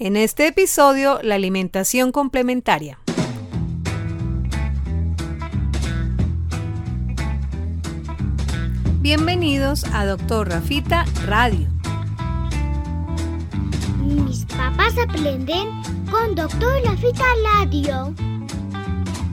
En este episodio, la alimentación complementaria. Bienvenidos a Doctor Rafita Radio. Mis papás aprenden con Doctor Rafita Radio.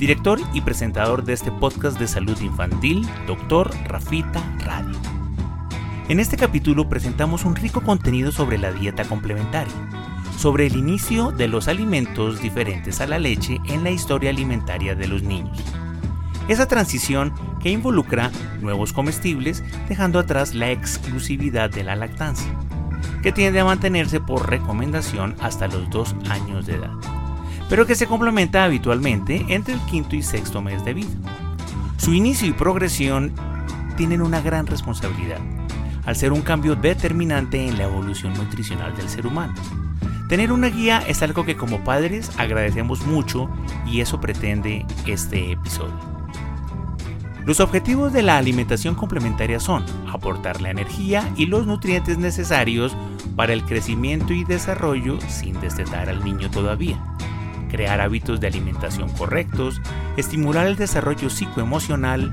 director y presentador de este podcast de salud infantil, Dr. Rafita Radio. En este capítulo presentamos un rico contenido sobre la dieta complementaria, sobre el inicio de los alimentos diferentes a la leche en la historia alimentaria de los niños. Esa transición que involucra nuevos comestibles dejando atrás la exclusividad de la lactancia, que tiende a mantenerse por recomendación hasta los dos años de edad pero que se complementa habitualmente entre el quinto y sexto mes de vida. Su inicio y progresión tienen una gran responsabilidad, al ser un cambio determinante en la evolución nutricional del ser humano. Tener una guía es algo que como padres agradecemos mucho y eso pretende este episodio. Los objetivos de la alimentación complementaria son aportar la energía y los nutrientes necesarios para el crecimiento y desarrollo sin destetar al niño todavía crear hábitos de alimentación correctos, estimular el desarrollo psicoemocional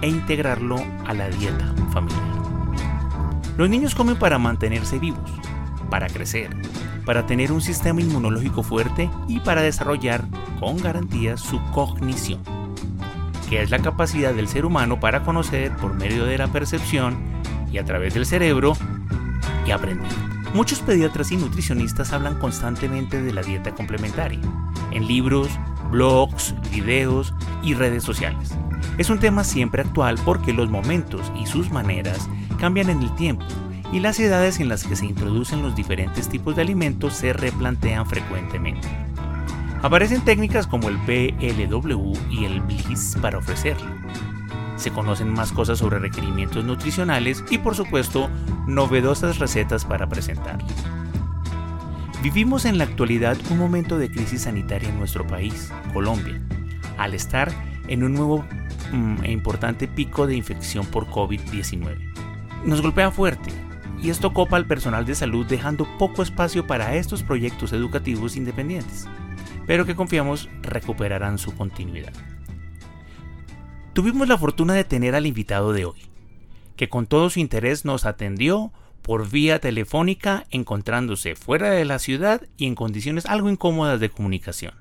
e integrarlo a la dieta familiar. Los niños comen para mantenerse vivos, para crecer, para tener un sistema inmunológico fuerte y para desarrollar con garantía su cognición, que es la capacidad del ser humano para conocer por medio de la percepción y a través del cerebro y aprender. Muchos pediatras y nutricionistas hablan constantemente de la dieta complementaria, en libros, blogs, videos y redes sociales. Es un tema siempre actual porque los momentos y sus maneras cambian en el tiempo y las edades en las que se introducen los diferentes tipos de alimentos se replantean frecuentemente. Aparecen técnicas como el PLW y el BLIS para ofrecerlo se conocen más cosas sobre requerimientos nutricionales y por supuesto novedosas recetas para presentar. Vivimos en la actualidad un momento de crisis sanitaria en nuestro país, Colombia, al estar en un nuevo mm, e importante pico de infección por COVID-19. Nos golpea fuerte y esto copa al personal de salud dejando poco espacio para estos proyectos educativos independientes, pero que confiamos recuperarán su continuidad. Tuvimos la fortuna de tener al invitado de hoy, que con todo su interés nos atendió por vía telefónica encontrándose fuera de la ciudad y en condiciones algo incómodas de comunicación.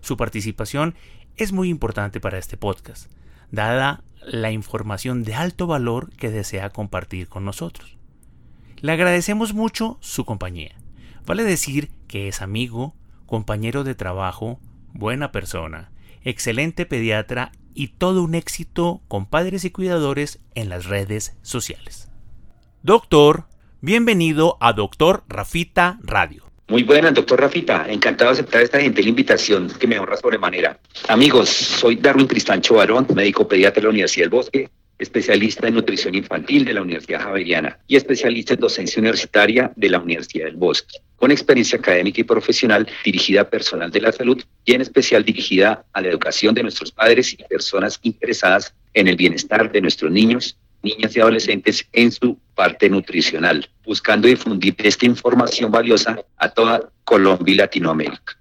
Su participación es muy importante para este podcast, dada la información de alto valor que desea compartir con nosotros. Le agradecemos mucho su compañía. Vale decir que es amigo, compañero de trabajo, buena persona, excelente pediatra y todo un éxito con padres y cuidadores en las redes sociales. Doctor, bienvenido a Doctor Rafita Radio. Muy buenas, doctor Rafita. Encantado de aceptar esta gentil invitación que me honra sobremanera. Amigos, soy Darwin Cristancho Barón, médico pediatra de la Universidad del Bosque, especialista en nutrición infantil de la Universidad Javeriana y especialista en docencia universitaria de la Universidad del Bosque, con experiencia académica y profesional dirigida a personal de la salud y en especial dirigida a la educación de nuestros padres y personas interesadas en el bienestar de nuestros niños, niñas y adolescentes en su parte nutricional, buscando difundir esta información valiosa a toda Colombia y Latinoamérica.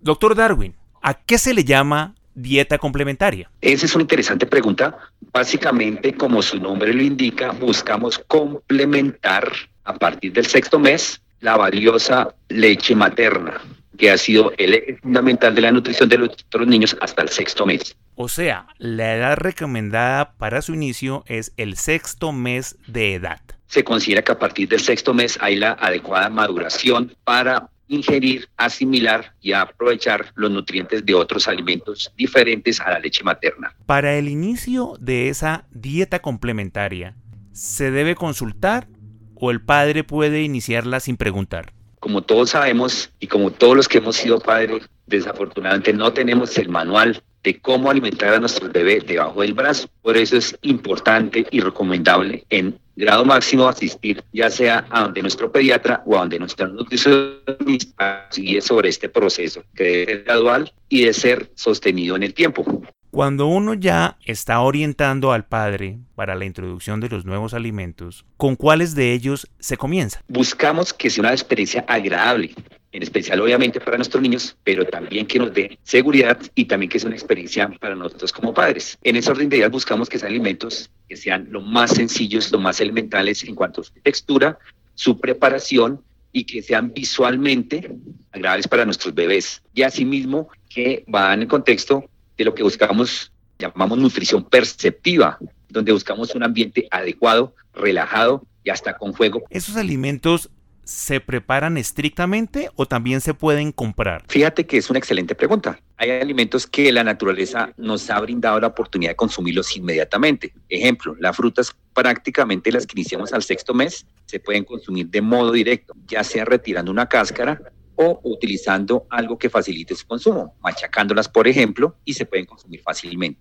Doctor Darwin, ¿a qué se le llama dieta complementaria? Esa es una interesante pregunta. Básicamente, como su nombre lo indica, buscamos complementar a partir del sexto mes la valiosa leche materna, que ha sido el eje fundamental de la nutrición de nuestros niños hasta el sexto mes. O sea, la edad recomendada para su inicio es el sexto mes de edad. Se considera que a partir del sexto mes hay la adecuada maduración para ingerir, asimilar y aprovechar los nutrientes de otros alimentos diferentes a la leche materna. Para el inicio de esa dieta complementaria, ¿se debe consultar o el padre puede iniciarla sin preguntar? Como todos sabemos y como todos los que hemos sido padres, desafortunadamente no tenemos el manual de cómo alimentar a nuestro bebé debajo del brazo. Por eso es importante y recomendable en grado máximo asistir ya sea a donde nuestro pediatra o a donde nuestro nutricionista sigue sobre este proceso que debe ser gradual y de ser sostenido en el tiempo. Cuando uno ya está orientando al padre para la introducción de los nuevos alimentos, ¿con cuáles de ellos se comienza? Buscamos que sea una experiencia agradable, en especial obviamente para nuestros niños, pero también que nos dé seguridad y también que sea una experiencia para nosotros como padres. En ese orden de ideas buscamos que sean alimentos que sean lo más sencillos, lo más elementales en cuanto a su textura, su preparación y que sean visualmente agradables para nuestros bebés. Y asimismo que van en el contexto de lo que buscamos, llamamos nutrición perceptiva, donde buscamos un ambiente adecuado, relajado y hasta con fuego. ¿Esos alimentos se preparan estrictamente o también se pueden comprar? Fíjate que es una excelente pregunta. Hay alimentos que la naturaleza nos ha brindado la oportunidad de consumirlos inmediatamente. Ejemplo, las frutas prácticamente las que iniciamos al sexto mes se pueden consumir de modo directo, ya sea retirando una cáscara o utilizando algo que facilite su consumo, machacándolas, por ejemplo, y se pueden consumir fácilmente.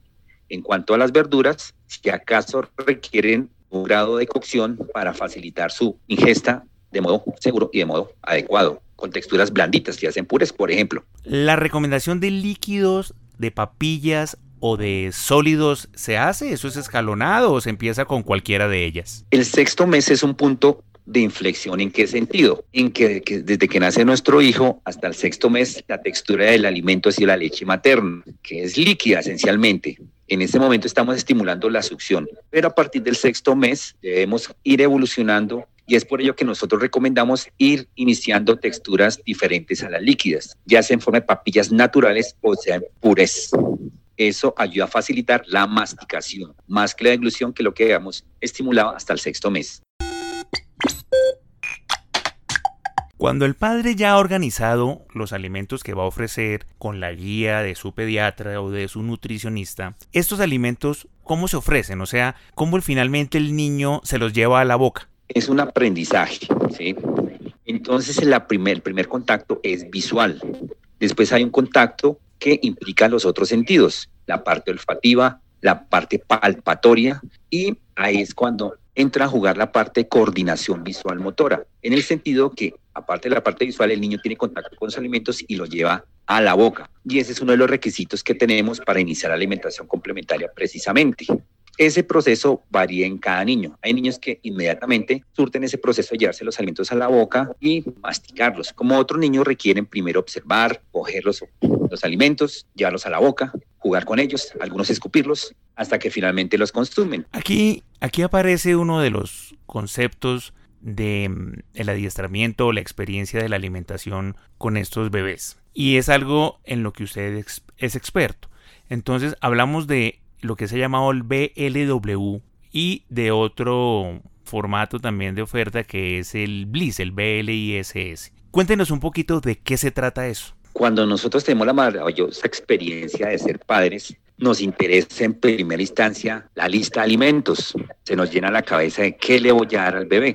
En cuanto a las verduras, si acaso requieren un grado de cocción para facilitar su ingesta de modo seguro y de modo adecuado, con texturas blanditas que hacen pures, por ejemplo. ¿La recomendación de líquidos, de papillas o de sólidos se hace? ¿Eso es escalonado o se empieza con cualquiera de ellas? El sexto mes es un punto de inflexión. ¿En qué sentido? En que, desde que nace nuestro hijo hasta el sexto mes, la textura del alimento es la leche materna, que es líquida esencialmente. En este momento estamos estimulando la succión, pero a partir del sexto mes debemos ir evolucionando y es por ello que nosotros recomendamos ir iniciando texturas diferentes a las líquidas, ya sea en forma de papillas naturales o sea en purés. Eso ayuda a facilitar la masticación, más que la deglución, que lo que habíamos estimulado hasta el sexto mes. Cuando el padre ya ha organizado los alimentos que va a ofrecer con la guía de su pediatra o de su nutricionista, estos alimentos, ¿cómo se ofrecen? O sea, ¿cómo finalmente el niño se los lleva a la boca? Es un aprendizaje, ¿sí? Entonces el primer, contacto es visual. Después hay un contacto que implica los otros sentidos, la parte olfativa, la parte palpatoria y ahí es cuando entra a jugar la parte de coordinación visual motora, en el sentido que aparte de la parte visual, el niño tiene contacto con los alimentos y lo lleva a la boca. Y ese es uno de los requisitos que tenemos para iniciar la alimentación complementaria precisamente. Ese proceso varía en cada niño. Hay niños que inmediatamente surten ese proceso de llevarse los alimentos a la boca y masticarlos, como otros niños requieren primero observar, coger los, los alimentos, llevarlos a la boca, jugar con ellos, algunos escupirlos, hasta que finalmente los consumen. Aquí, aquí aparece uno de los conceptos de mm, el adiestramiento o la experiencia de la alimentación con estos bebés. Y es algo en lo que usted es experto. Entonces hablamos de lo que se ha llamado el BLW y de otro formato también de oferta que es el BLIS, el BLISS. Cuéntenos un poquito de qué se trata eso. Cuando nosotros tenemos la maravillosa experiencia de ser padres, nos interesa en primera instancia la lista de alimentos. Se nos llena la cabeza de qué le voy a dar al bebé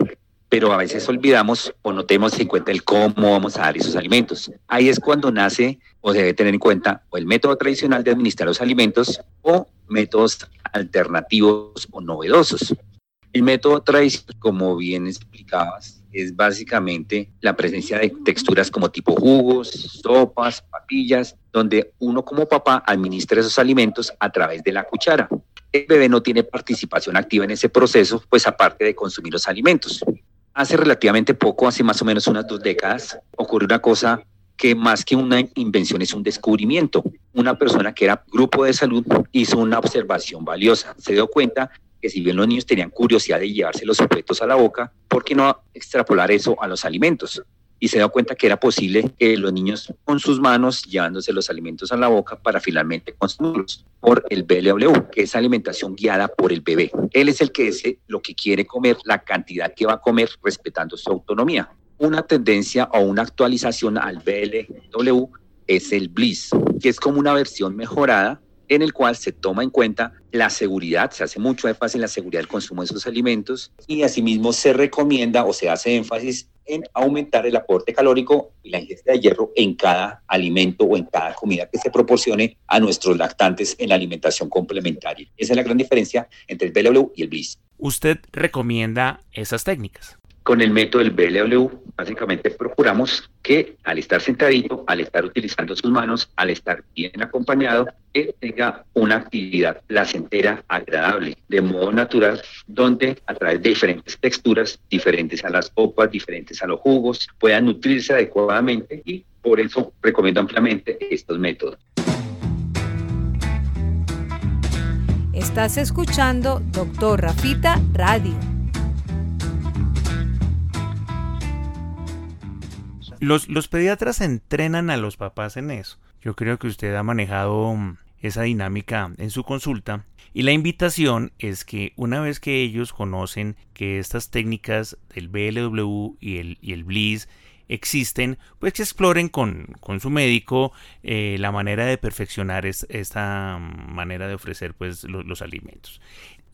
pero a veces olvidamos o no tenemos en cuenta el cómo vamos a dar esos alimentos. Ahí es cuando nace o se debe tener en cuenta o el método tradicional de administrar los alimentos o métodos alternativos o novedosos. El método tradicional, como bien explicabas, es básicamente la presencia de texturas como tipo jugos, sopas, papillas, donde uno como papá administra esos alimentos a través de la cuchara. El bebé no tiene participación activa en ese proceso, pues aparte de consumir los alimentos. Hace relativamente poco, hace más o menos unas dos décadas, ocurrió una cosa que más que una invención es un descubrimiento. Una persona que era grupo de salud hizo una observación valiosa. Se dio cuenta que si bien los niños tenían curiosidad de llevarse los objetos a la boca, ¿por qué no extrapolar eso a los alimentos? Y se dio cuenta que era posible que los niños con sus manos llevándose los alimentos a la boca para finalmente consumirlos por el BLW, que es alimentación guiada por el bebé. Él es el que dice lo que quiere comer, la cantidad que va a comer, respetando su autonomía. Una tendencia o una actualización al BLW es el Bliss, que es como una versión mejorada en el cual se toma en cuenta la seguridad, se hace mucho énfasis en la seguridad del consumo de esos alimentos y asimismo se recomienda o se hace énfasis en aumentar el aporte calórico y la ingesta de hierro en cada alimento o en cada comida que se proporcione a nuestros lactantes en la alimentación complementaria. Esa es la gran diferencia entre el BLW y el BLIS. ¿Usted recomienda esas técnicas? Con el método del BLW, básicamente procuramos que al estar sentadito, al estar utilizando sus manos, al estar bien acompañado, él tenga una actividad placentera, agradable, de modo natural, donde a través de diferentes texturas, diferentes a las sopas, diferentes a los jugos, pueda nutrirse adecuadamente y por eso recomiendo ampliamente estos métodos. Estás escuchando Doctor Rafita Radio. Los, los pediatras entrenan a los papás en eso. Yo creo que usted ha manejado mm, esa dinámica en su consulta y la invitación es que una vez que ellos conocen que estas técnicas del BLW y el, y el BLIS existen, pues que exploren con, con su médico eh, la manera de perfeccionar esta manera de ofrecer pues, los alimentos.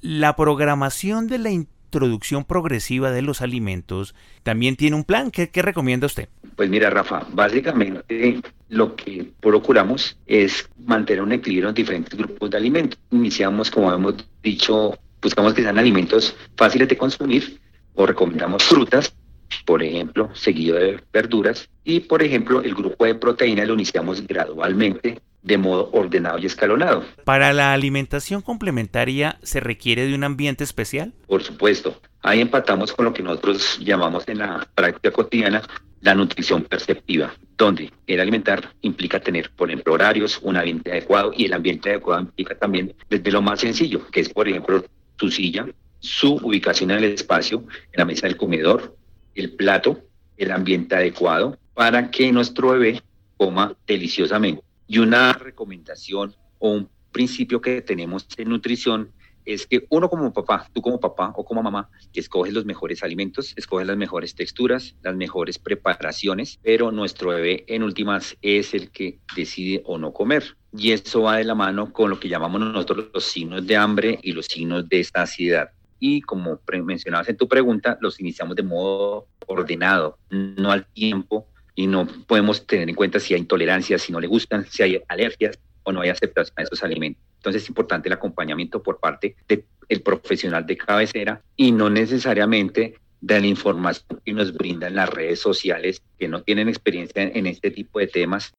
La programación de la introducción progresiva de los alimentos también tiene un plan. ¿Qué, recomienda usted? Pues mira, Rafa, básicamente lo que procuramos es mantener un equilibrio en diferentes grupos de alimentos. Iniciamos, como hemos dicho, buscamos que sean alimentos fáciles de consumir o recomendamos frutas, por ejemplo, seguido de verduras. Y, por ejemplo, el grupo de proteína lo iniciamos gradualmente de modo ordenado y escalonado. ¿Para la alimentación complementaria se requiere de un ambiente especial? Por supuesto. Ahí empatamos con lo que nosotros llamamos en la práctica cotidiana la nutrición perceptiva, donde el alimentar implica tener, por ejemplo, horarios, un ambiente adecuado y el ambiente adecuado implica también desde lo más sencillo, que es, por ejemplo, su silla, su ubicación en el espacio, en la mesa del comedor, el plato, el ambiente adecuado para que nuestro bebé coma deliciosamente. Y una recomendación o un principio que tenemos en nutrición es que uno como papá, tú como papá o como mamá, que escoges los mejores alimentos, escoges las mejores texturas, las mejores preparaciones, pero nuestro bebé en últimas es el que decide o no comer. Y eso va de la mano con lo que llamamos nosotros los signos de hambre y los signos de saciedad. Y como mencionabas en tu pregunta, los iniciamos de modo ordenado, no al tiempo y no podemos tener en cuenta si hay intolerancia, si no le gustan, si hay alergias o no hay aceptación a esos alimentos. Entonces es importante el acompañamiento por parte del profesional de cabecera y no necesariamente de la información que nos brindan las redes sociales que no tienen experiencia en este tipo de temas.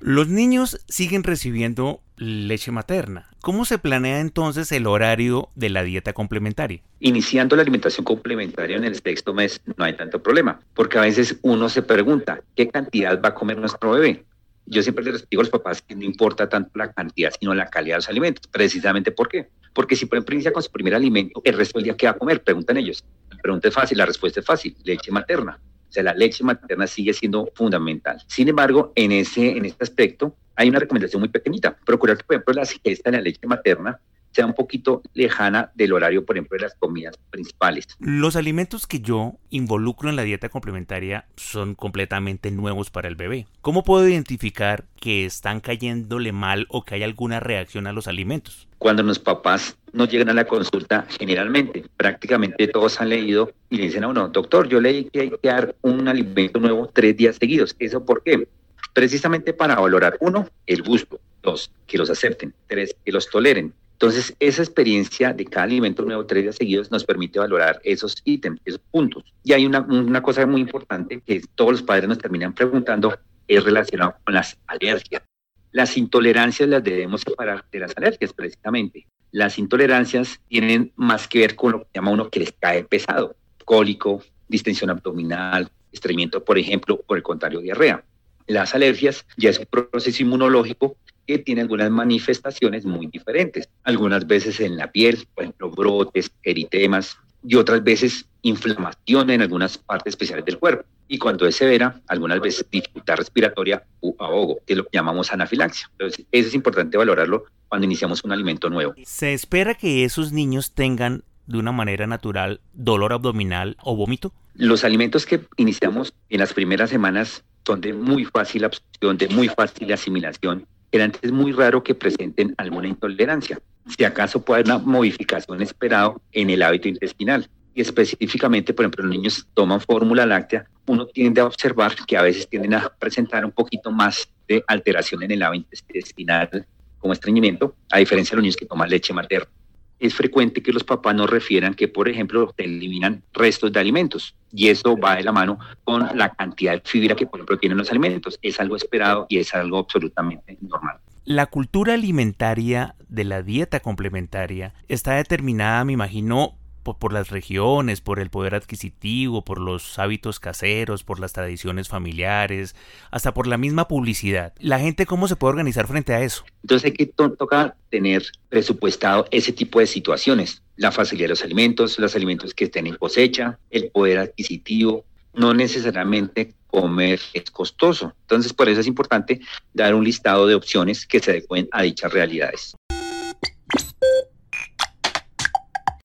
Los niños siguen recibiendo leche materna. ¿Cómo se planea entonces el horario de la dieta complementaria? Iniciando la alimentación complementaria en el sexto mes no hay tanto problema, porque a veces uno se pregunta, ¿qué cantidad va a comer nuestro bebé? Yo siempre les digo a los papás que no importa tanto la cantidad, sino la calidad de los alimentos. Precisamente ¿por qué? Porque si por ejemplo inicia con su primer alimento, el resto del día, ¿qué va a comer? Preguntan ellos. La pregunta es fácil, la respuesta es fácil, leche materna. O sea, la leche materna sigue siendo fundamental. Sin embargo, en, ese, en este aspecto hay una recomendación muy pequeñita. Procurar que, por ejemplo, la ingesta de la leche materna sea un poquito lejana del horario, por ejemplo, de las comidas principales. Los alimentos que yo involucro en la dieta complementaria son completamente nuevos para el bebé. ¿Cómo puedo identificar que están cayéndole mal o que hay alguna reacción a los alimentos? Cuando los papás nos llegan a la consulta, generalmente, prácticamente todos han leído y le dicen a uno, doctor, yo leí que hay que dar un alimento nuevo tres días seguidos. ¿Eso por qué? Precisamente para valorar, uno, el gusto, dos, que los acepten, tres, que los toleren, entonces, esa experiencia de cada alimento nuevo tres días seguidos nos permite valorar esos ítems, esos puntos. Y hay una, una cosa muy importante que todos los padres nos terminan preguntando, es relacionado con las alergias. Las intolerancias las debemos separar de las alergias, precisamente. Las intolerancias tienen más que ver con lo que llama uno que les cae pesado, cólico, distensión abdominal, estreñimiento, por ejemplo, por el contrario, diarrea. Las alergias ya es un proceso inmunológico que tiene algunas manifestaciones muy diferentes. Algunas veces en la piel, por ejemplo, brotes, eritemas, y otras veces inflamación en algunas partes especiales del cuerpo. Y cuando es severa, algunas veces dificultad respiratoria u ahogo, que lo llamamos anafilaxia. Entonces, eso es importante valorarlo cuando iniciamos un alimento nuevo. ¿Se espera que esos niños tengan de una manera natural dolor abdominal o vómito? Los alimentos que iniciamos en las primeras semanas son de muy fácil absorción, de muy fácil asimilación. Generalmente es muy raro que presenten alguna intolerancia. Si acaso puede haber una modificación esperada en el hábito intestinal. Y específicamente, por ejemplo, los niños toman fórmula láctea, uno tiende a observar que a veces tienden a presentar un poquito más de alteración en el hábito intestinal como estreñimiento, a diferencia de los niños que toman leche materna es frecuente que los papás nos refieran que, por ejemplo, eliminan restos de alimentos. Y eso va de la mano con la cantidad de fibra que, por ejemplo, tienen los alimentos. Es algo esperado y es algo absolutamente normal. La cultura alimentaria de la dieta complementaria está determinada, me imagino, por, las regiones, por el poder adquisitivo, por los hábitos caseros, por las tradiciones familiares, hasta por la misma publicidad. ¿La gente cómo se puede organizar frente a eso? Entonces hay que tocar tener presupuestado ese tipo de situaciones. La facilidad de los alimentos, los alimentos que estén en cosecha, el poder adquisitivo. No necesariamente comer es costoso. Entonces, por eso es importante dar un listado de opciones que se adecuen a dichas realidades.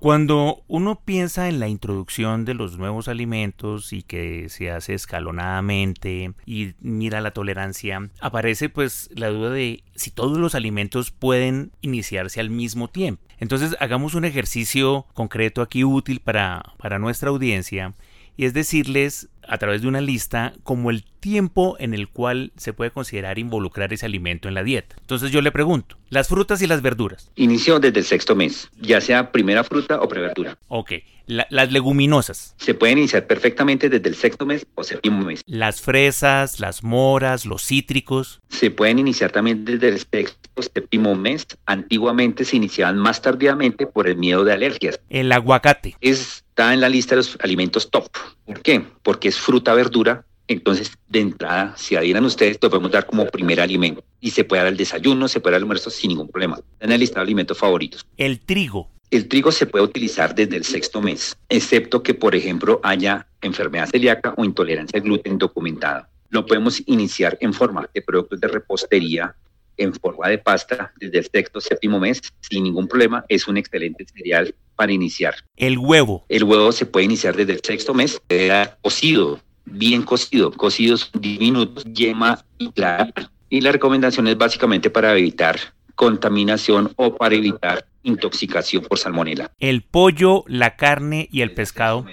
Cuando uno piensa en la introducción de los nuevos alimentos y que se hace escalonadamente y mira la tolerancia, aparece pues la duda de si todos los alimentos pueden iniciarse al mismo tiempo. Entonces hagamos un ejercicio concreto aquí útil para, para nuestra audiencia y es decirles a través de una lista como el tiempo en el cual se puede considerar involucrar ese alimento en la dieta. Entonces yo le pregunto, las frutas y las verduras. Inicio desde el sexto mes, ya sea primera fruta o preverdura. Ok, las leguminosas. Se pueden iniciar perfectamente desde el sexto mes o séptimo mes. Las fresas, las moras, los cítricos. Se pueden iniciar también desde el sexto o séptimo mes. Antiguamente se iniciaban más tardíamente por el miedo de alergias. El aguacate. Está en la lista de los alimentos top. ¿Por qué? Porque es fruta, verdura, entonces, de entrada, si adhieran ustedes, lo podemos dar como primer alimento. Y se puede dar el desayuno, se puede dar el almuerzo sin ningún problema. En el listado de alimentos favoritos. El trigo. El trigo se puede utilizar desde el sexto mes, excepto que, por ejemplo, haya enfermedad celíaca o intolerancia al gluten documentada. Lo podemos iniciar en forma de productos de repostería, en forma de pasta, desde el sexto séptimo mes, sin ningún problema. Es un excelente cereal para iniciar. El huevo. El huevo se puede iniciar desde el sexto mes, cocido, bien cocido, cocidos diminutos, yema y clara. Y la recomendación es básicamente para evitar contaminación o para evitar intoxicación por salmonela. El pollo, la carne y el pescado,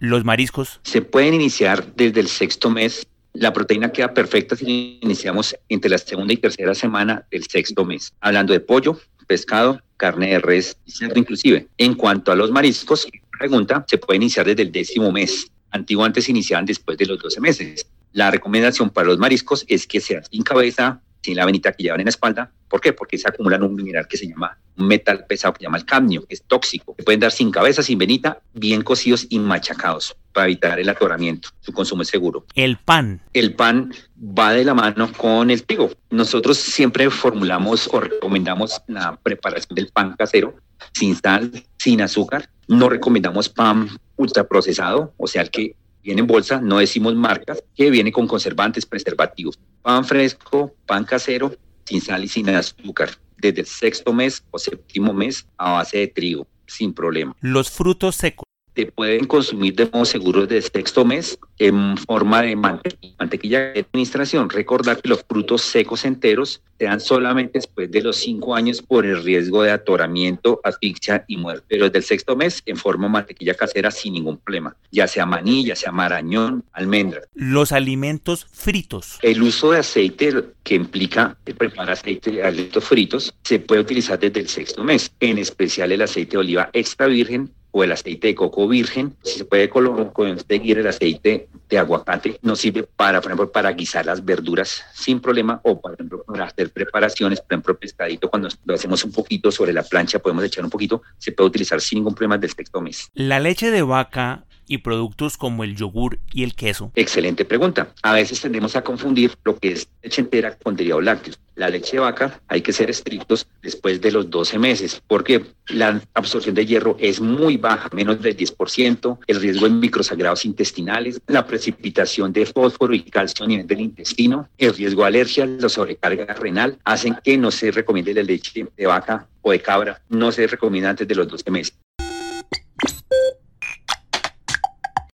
los mariscos. Se pueden iniciar desde el sexto mes. La proteína queda perfecta si iniciamos entre la segunda y tercera semana del sexto mes. Hablando de pollo, pescado, carne de res y cerdo inclusive. En cuanto a los mariscos, pregunta, se puede iniciar desde el décimo mes. Antiguo antes se iniciaban después de los 12 meses. La recomendación para los mariscos es que sean sin cabeza, sin la venita que llevan en la espalda. ¿Por qué? Porque se acumulan un mineral que se llama un metal pesado que se llama el cadmio, que es tóxico. Se pueden dar sin cabeza, sin venita, bien cocidos y machacados para evitar el atoramiento. Su consumo es seguro. El pan. El pan va de la mano con el trigo. Nosotros siempre formulamos o recomendamos la preparación del pan casero sin sal, sin azúcar. No recomendamos pan ultraprocesado, o sea, el que viene en bolsa, no decimos marcas, que viene con conservantes, preservativos. Pan fresco, pan casero, sin sal y sin azúcar, desde el sexto mes o séptimo mes a base de trigo, sin problema. Los frutos secos se pueden consumir de modo seguro desde sexto mes en forma de mantequilla, de administración. Recordar que los frutos secos enteros se dan solamente después de los cinco años por el riesgo de atoramiento, asfixia y muerte. Pero desde el sexto mes en forma de mantequilla casera sin ningún problema, ya sea maní, ya sea marañón, almendra. Los alimentos fritos. El uso de aceite que implica preparar aceite de alimentos fritos se puede utilizar desde el sexto mes, en especial el aceite de oliva extra virgen o el aceite de coco virgen, si se puede conseguir el aceite de aguacate, nos sirve para, por ejemplo, para guisar las verduras sin problema o, por ejemplo, para hacer preparaciones, por ejemplo, pescadito, cuando lo hacemos un poquito sobre la plancha, podemos echar un poquito, se puede utilizar sin ningún problema del sexto mes. La leche de vaca y productos como el yogur y el queso? Excelente pregunta. A veces tendemos a confundir lo que es leche entera con derivados lácteos. La leche de vaca hay que ser estrictos después de los 12 meses, porque la absorción de hierro es muy baja, menos del 10%, el riesgo en microsagrados intestinales, la precipitación de fósforo y calcio a nivel del intestino, el riesgo de alergia, la sobrecarga renal, hacen que no se recomiende la leche de vaca o de cabra, no se recomienda antes de los 12 meses.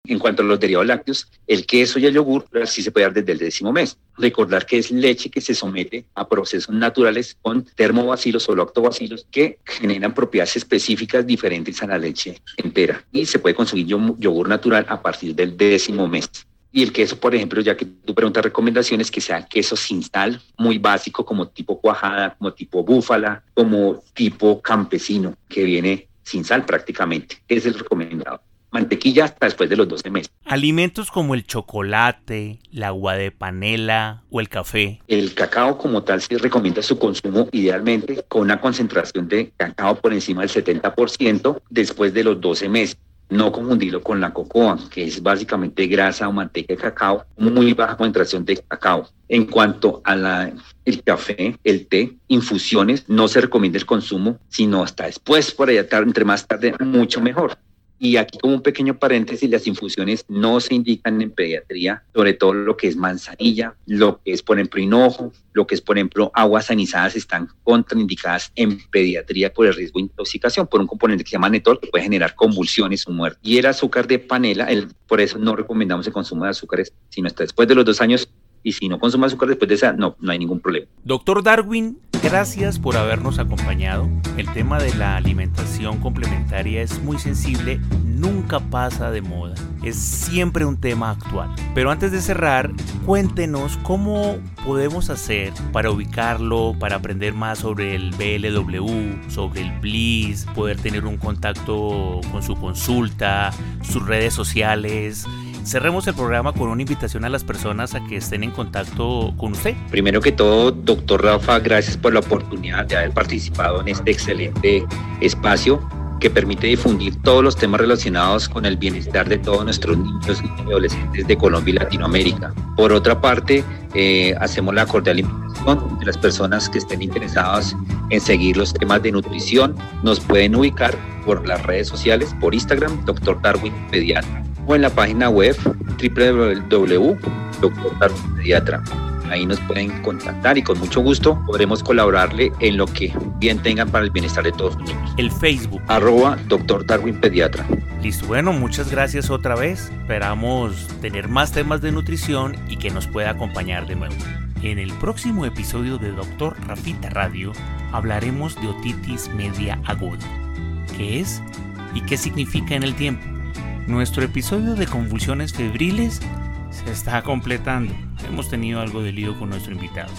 En cuanto a los derivados lácteos, el queso y el yogur sí se puede dar desde el décimo mes. Recordar que es leche que se somete a procesos naturales con termobacilos o lactobacilos que generan propiedades específicas diferentes a la leche entera. Y se puede consumir yogur natural a partir del décimo mes. Y el queso, por ejemplo, ya que tú preguntas recomendaciones, que sea queso sin sal, muy básico, como tipo cuajada, como tipo búfala, como tipo campesino, que viene sin sal prácticamente. Es el recomendado. Mantequilla hasta después de los 12 meses. Alimentos como el chocolate, el agua de panela o el café. El cacao como tal se recomienda su consumo idealmente con una concentración de cacao por encima del 70% después de los 12 meses no confundirlo con la cocoa, que es básicamente grasa o manteca de cacao, muy baja concentración de cacao. En cuanto a la, el café, el té, infusiones, no se recomienda el consumo, sino hasta después, por allá, entre más tarde, mucho mejor. Y aquí como un pequeño paréntesis, las infusiones no se indican en pediatría, sobre todo lo que es manzanilla, lo que es por ejemplo hinojo, lo que es por ejemplo aguas sanizadas están contraindicadas en pediatría por el riesgo de intoxicación, por un componente que se llama netol que puede generar convulsiones o muerte. Y el azúcar de panela, el, por eso no recomendamos el consumo de azúcares, sino hasta después de los dos años y si no consume azúcar después de esa, no, no hay ningún problema. Doctor Darwin, gracias por habernos acompañado. El tema de la alimentación complementaria es muy sensible, nunca pasa de moda, es siempre un tema actual. Pero antes de cerrar, cuéntenos cómo podemos hacer para ubicarlo, para aprender más sobre el BLW, sobre el BLIS, poder tener un contacto con su consulta, sus redes sociales cerremos el programa con una invitación a las personas a que estén en contacto con usted. Primero que todo, doctor Rafa, gracias por la oportunidad de haber participado en este excelente espacio que permite difundir todos los temas relacionados con el bienestar de todos nuestros niños y adolescentes de Colombia y Latinoamérica. Por otra parte, eh, hacemos la cordial invitación de las personas que estén interesadas en seguir los temas de nutrición. Nos pueden ubicar por las redes sociales, por Instagram, Dr. Darwin Pediatra o en la página web www.doctor.pediatra. Ahí nos pueden contactar y con mucho gusto podremos colaborarle en lo que bien tengan para el bienestar de todos los niños. El Facebook. Arroba Doctor Darwin Pediatra. Listo, bueno, muchas gracias otra vez. Esperamos tener más temas de nutrición y que nos pueda acompañar de nuevo. En el próximo episodio de Doctor Rafita Radio hablaremos de otitis media aguda. ¿Qué es y qué significa en el tiempo? Nuestro episodio de convulsiones febriles se está completando. Hemos tenido algo de lío con nuestro invitado.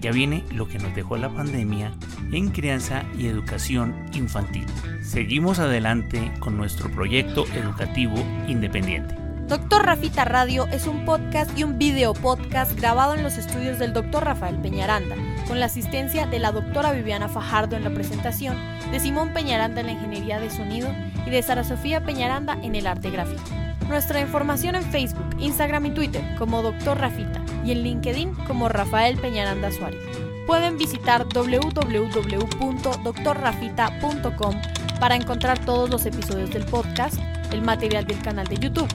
Ya viene lo que nos dejó la pandemia en crianza y educación infantil. Seguimos adelante con nuestro proyecto educativo independiente. Doctor Rafita Radio es un podcast y un video podcast grabado en los estudios del Dr. Rafael Peñaranda, con la asistencia de la doctora Viviana Fajardo en la presentación, de Simón Peñaranda en la ingeniería de sonido y de Sara Sofía Peñaranda en el arte gráfico. Nuestra información en Facebook, Instagram y Twitter como Dr. Rafita y en LinkedIn como Rafael Peñaranda Suárez. Pueden visitar www.doctorrafita.com para encontrar todos los episodios del podcast, el material del canal de YouTube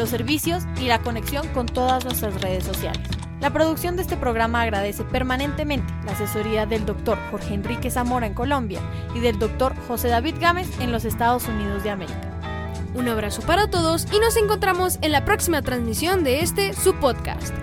los servicios y la conexión con todas nuestras redes sociales. La producción de este programa agradece permanentemente la asesoría del doctor Jorge Enrique Zamora en Colombia y del doctor José David Gámez en los Estados Unidos de América. Un abrazo para todos y nos encontramos en la próxima transmisión de este su podcast.